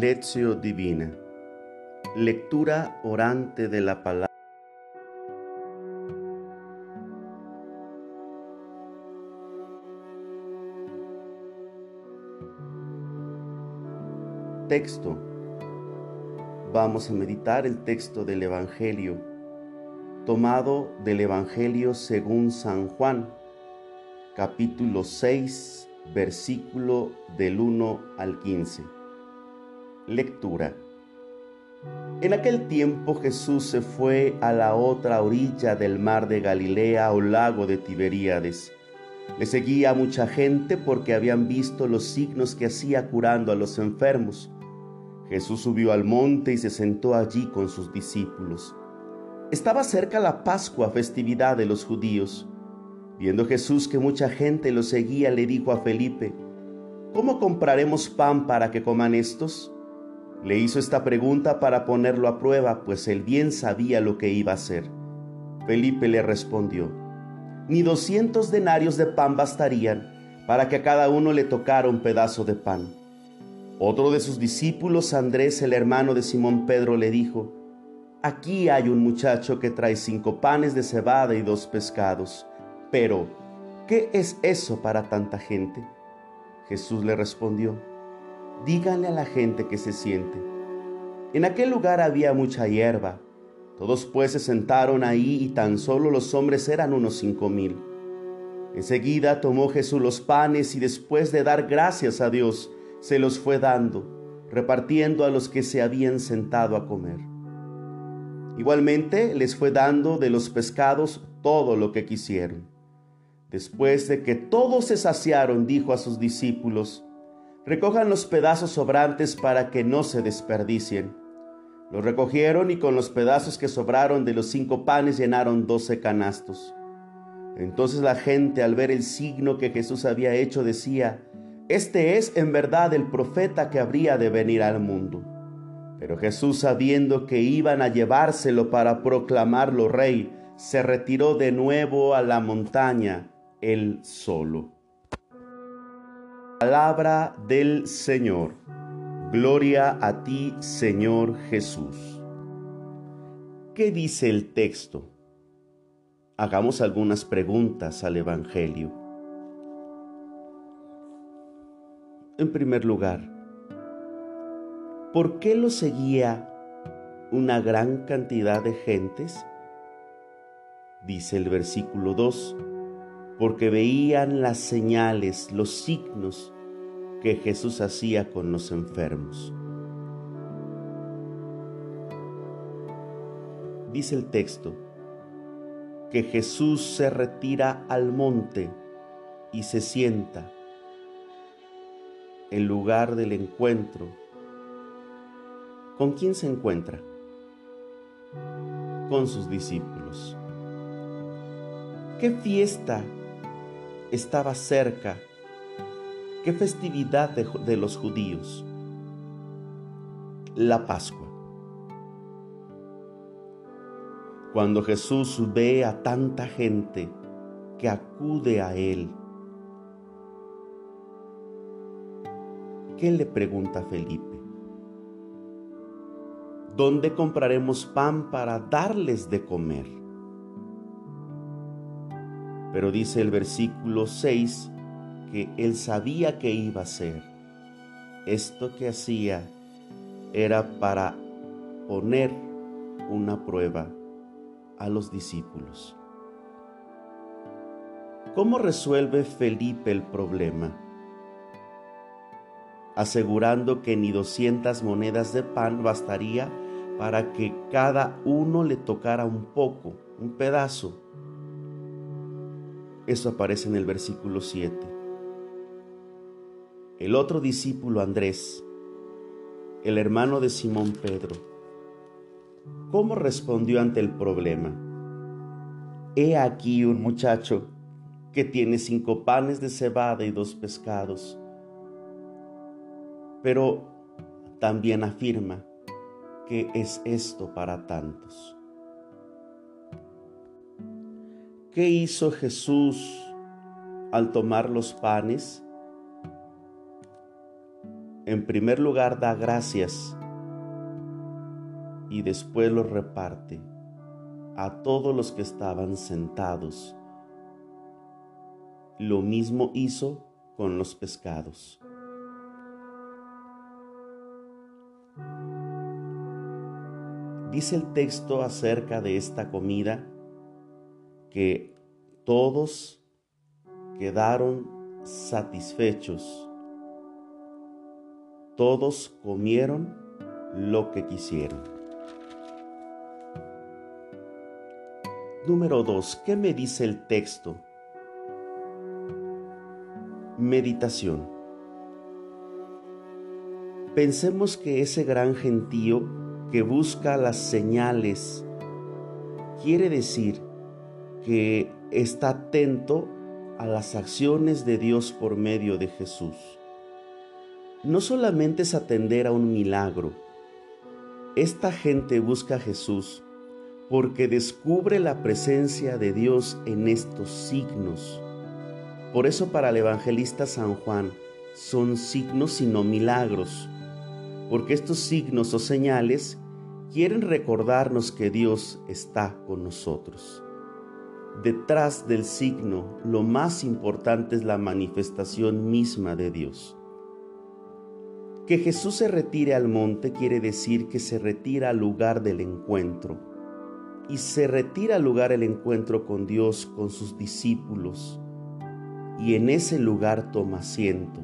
Lectio Divina. Lectura orante de la palabra. Texto. Vamos a meditar el texto del Evangelio, tomado del Evangelio según San Juan, capítulo 6, versículo del 1 al 15. Lectura. En aquel tiempo Jesús se fue a la otra orilla del mar de Galilea o lago de Tiberíades. Le seguía mucha gente porque habían visto los signos que hacía curando a los enfermos. Jesús subió al monte y se sentó allí con sus discípulos. Estaba cerca la Pascua, festividad de los judíos. Viendo Jesús que mucha gente lo seguía, le dijo a Felipe, ¿Cómo compraremos pan para que coman estos? Le hizo esta pregunta para ponerlo a prueba, pues él bien sabía lo que iba a hacer. Felipe le respondió, ni doscientos denarios de pan bastarían para que a cada uno le tocara un pedazo de pan. Otro de sus discípulos, Andrés, el hermano de Simón Pedro, le dijo, Aquí hay un muchacho que trae cinco panes de cebada y dos pescados, pero ¿qué es eso para tanta gente? Jesús le respondió, díganle a la gente que se siente. En aquel lugar había mucha hierba. Todos pues se sentaron ahí y tan solo los hombres eran unos cinco mil. Enseguida tomó Jesús los panes y después de dar gracias a Dios, se los fue dando, repartiendo a los que se habían sentado a comer. Igualmente les fue dando de los pescados todo lo que quisieron. Después de que todos se saciaron, dijo a sus discípulos, Recojan los pedazos sobrantes para que no se desperdicien. Los recogieron y con los pedazos que sobraron de los cinco panes llenaron doce canastos. Entonces la gente al ver el signo que Jesús había hecho decía, Este es en verdad el profeta que habría de venir al mundo. Pero Jesús sabiendo que iban a llevárselo para proclamarlo rey, se retiró de nuevo a la montaña él solo. Palabra del Señor. Gloria a ti, Señor Jesús. ¿Qué dice el texto? Hagamos algunas preguntas al Evangelio. En primer lugar, ¿por qué lo seguía una gran cantidad de gentes? Dice el versículo 2 porque veían las señales, los signos que Jesús hacía con los enfermos. Dice el texto que Jesús se retira al monte y se sienta en lugar del encuentro. ¿Con quién se encuentra? Con sus discípulos. ¿Qué fiesta estaba cerca. ¿Qué festividad de, los judíos? La Pascua. Cuando Jesús ve a tanta gente que acude a Él, ¿qué le pregunta Felipe? ¿Dónde compraremos pan para darles de comer? Pero dice el versículo 6 que él sabía que iba a ser. Esto que hacía era para poner una prueba a los discípulos. ¿Cómo resuelve Felipe el problema? Asegurando que ni 200 monedas de pan bastaría para que cada uno le tocara un poco, un pedazo eso aparece en el versículo 7. El otro discípulo Andrés, el hermano de Simón Pedro, ¿cómo respondió ante el problema? He aquí un muchacho que tiene cinco panes de cebada y dos pescados, pero también afirma que es esto para tantos. ¿Qué hizo Jesús al tomar los panes? en primer lugar da gracias y después los reparte a todos los que estaban sentados. Lo mismo hizo con los pescados. Dice el texto acerca de esta comida que todos quedaron satisfechos. Todos comieron lo que quisieron. Número 2. ¿Qué me dice el texto? Meditación. Pensemos que ese gran gentío que busca las señales quiere decir que está atento a las acciones de Dios por medio de Jesús. No solamente es atender a un milagro, esta gente busca a Jesús porque descubre la presencia de Dios en estos signos. Por eso para el evangelista San Juan son signos y no milagros, porque estos signos o señales quieren recordarnos que Dios está con nosotros. Detrás del signo, lo más importante es la manifestación misma de Dios. Que Jesús se retire al monte quiere decir que se retira al lugar del encuentro. Y se retira al lugar el encuentro con Dios, con sus discípulos. Y en ese lugar toma asiento.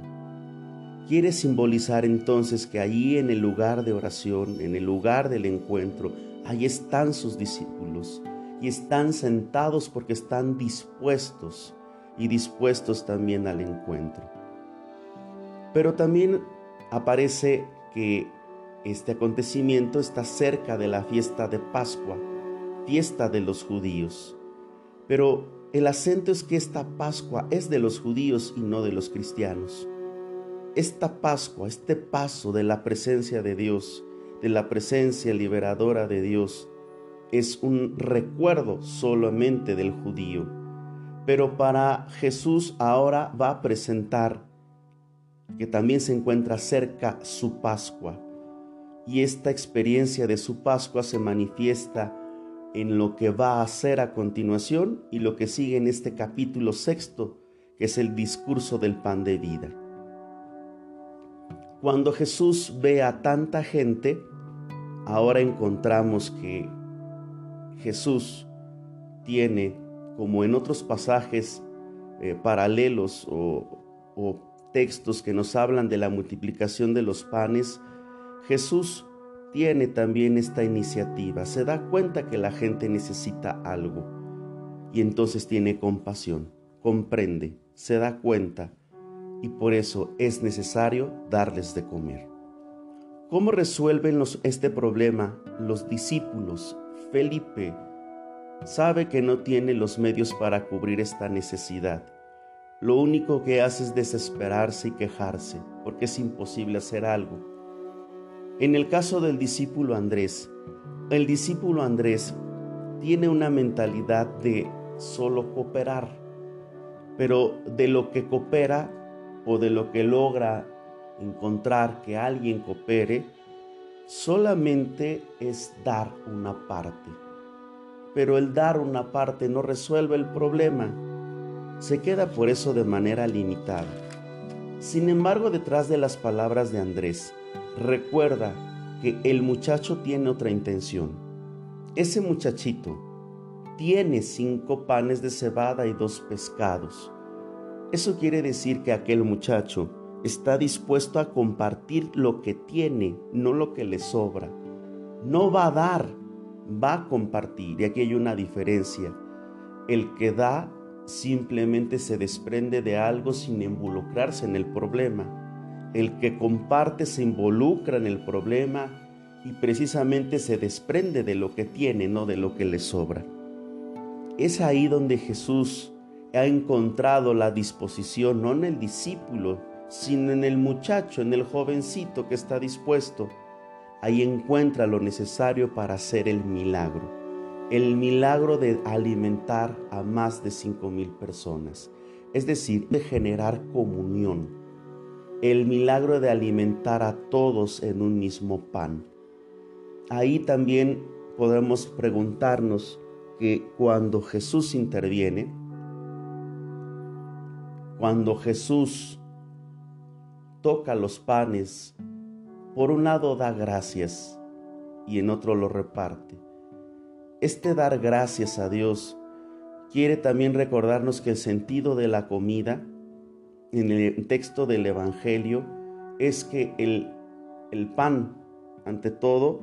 Quiere simbolizar entonces que allí en el lugar de oración, en el lugar del encuentro, ahí están sus discípulos están sentados porque están dispuestos y dispuestos también al encuentro. Pero también aparece que este acontecimiento está cerca de la fiesta de Pascua, fiesta de los judíos. Pero el acento es que esta Pascua es de los judíos y no de los cristianos. Esta Pascua, este paso de la presencia de Dios, de la presencia liberadora de Dios, es un recuerdo solamente del judío. Pero para Jesús ahora va a presentar que también se encuentra cerca su Pascua. Y esta experiencia de su Pascua se manifiesta en lo que va a hacer a continuación y lo que sigue en este capítulo sexto, que es el discurso del pan de vida. Cuando Jesús ve a tanta gente, ahora encontramos que Jesús tiene, como en otros pasajes eh, paralelos o, o textos que nos hablan de la multiplicación de los panes, Jesús tiene también esta iniciativa, se da cuenta que la gente necesita algo y entonces tiene compasión, comprende, se da cuenta y por eso es necesario darles de comer. ¿Cómo resuelven este problema los discípulos? Felipe sabe que no tiene los medios para cubrir esta necesidad lo único que hace es desesperarse y quejarse, porque es imposible hacer algo. En el caso del discípulo Andrés, el discípulo Andrés tiene una mentalidad de solo cooperar, pero de lo que coopera o de lo que logra encontrar que alguien coopere, solamente es dar una parte. Pero el dar una parte no resuelve el problema se queda por eso de manera limitada. Sin embargo, detrás de las palabras de Andrés, recuerda que el muchacho tiene otra intención. Ese muchachito tiene cinco panes de cebada y dos pescados. Eso quiere decir que aquel muchacho está dispuesto a compartir lo que tiene, no lo que le sobra. No va a dar, va a compartir. Y aquí hay una diferencia. El que da simplemente se desprende de algo sin involucrarse en el problema. El que comparte se involucra en el problema y precisamente se desprende de lo que tiene, no de lo que le sobra. Es ahí donde Jesús ha encontrado la disposición, no en el discípulo, sino en el muchacho, en el jovencito que está dispuesto. Ahí encuentra lo necesario para hacer el milagro el milagro de alimentar a más de cinco mil personas, es decir, de generar comunión. el milagro de alimentar a todos en un mismo pan. Ahí también podemos preguntarnos que cuando Jesús interviene, cuando Jesús toca los panes, por un lado da gracias y en otro lo reparte. Este dar gracias a Dios quiere también recordarnos que el sentido de la comida en el texto del Evangelio es que el, el pan, ante todo,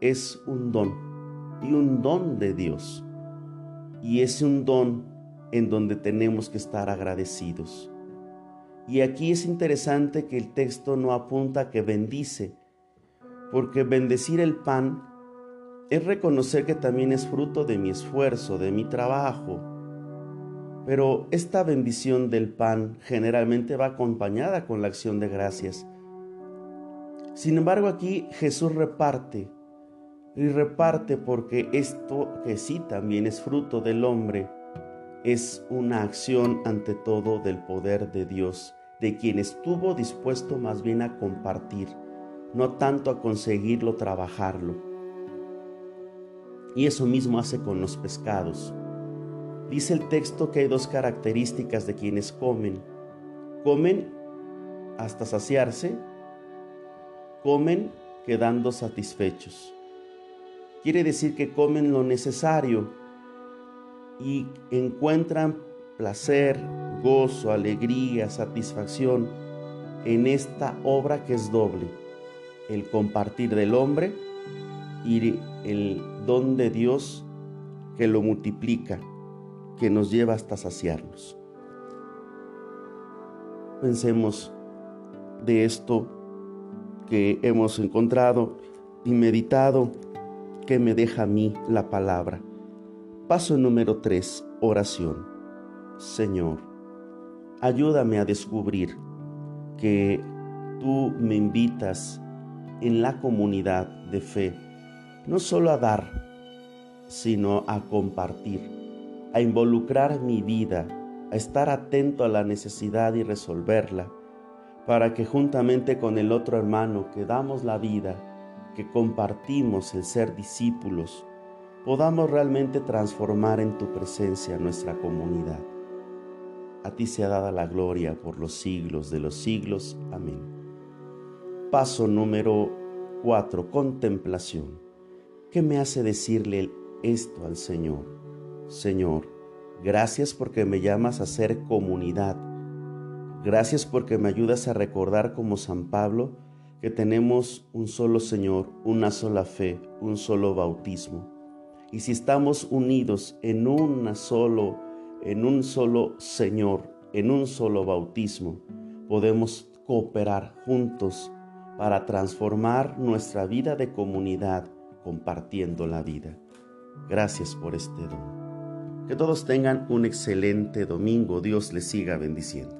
es un don y un don de Dios. Y es un don en donde tenemos que estar agradecidos. Y aquí es interesante que el texto no apunta que bendice, porque bendecir el pan es reconocer que también es fruto de mi esfuerzo, de mi trabajo. Pero esta bendición del pan generalmente va acompañada con la acción de gracias. Sin embargo, aquí Jesús reparte, y reparte porque esto que sí también es fruto del hombre, es una acción ante todo del poder de Dios, de quien estuvo dispuesto más bien a compartir, no tanto a conseguirlo, trabajarlo. Y eso mismo hace con los pescados. Dice el texto que hay dos características de quienes comen. Comen hasta saciarse, comen quedando satisfechos. Quiere decir que comen lo necesario y encuentran placer, gozo, alegría, satisfacción en esta obra que es doble, el compartir del hombre y el don de Dios que lo multiplica, que nos lleva hasta saciarnos. Pensemos de esto que hemos encontrado y meditado que me deja a mí la palabra. Paso número 3, oración. Señor, ayúdame a descubrir que tú me invitas en la comunidad de fe, no solo a dar, sino a compartir, a involucrar mi vida, a estar atento a la necesidad y resolverla, para que juntamente con el otro hermano que damos la vida, que compartimos el ser discípulos, podamos realmente transformar en tu presencia nuestra comunidad. A ti sea dada la gloria por los siglos de los siglos. Amén. Paso número 4. Contemplación. ¿Qué me hace decirle esto al Señor? Señor, gracias porque me llamas a ser comunidad. Gracias porque me ayudas a recordar como San Pablo que tenemos un solo Señor, una sola fe, un solo bautismo y si estamos unidos en una solo en un solo Señor, en un solo bautismo, podemos cooperar juntos para transformar nuestra vida de comunidad compartiendo la vida. Gracias por este don. Que todos tengan un excelente domingo. Dios les siga bendiciendo.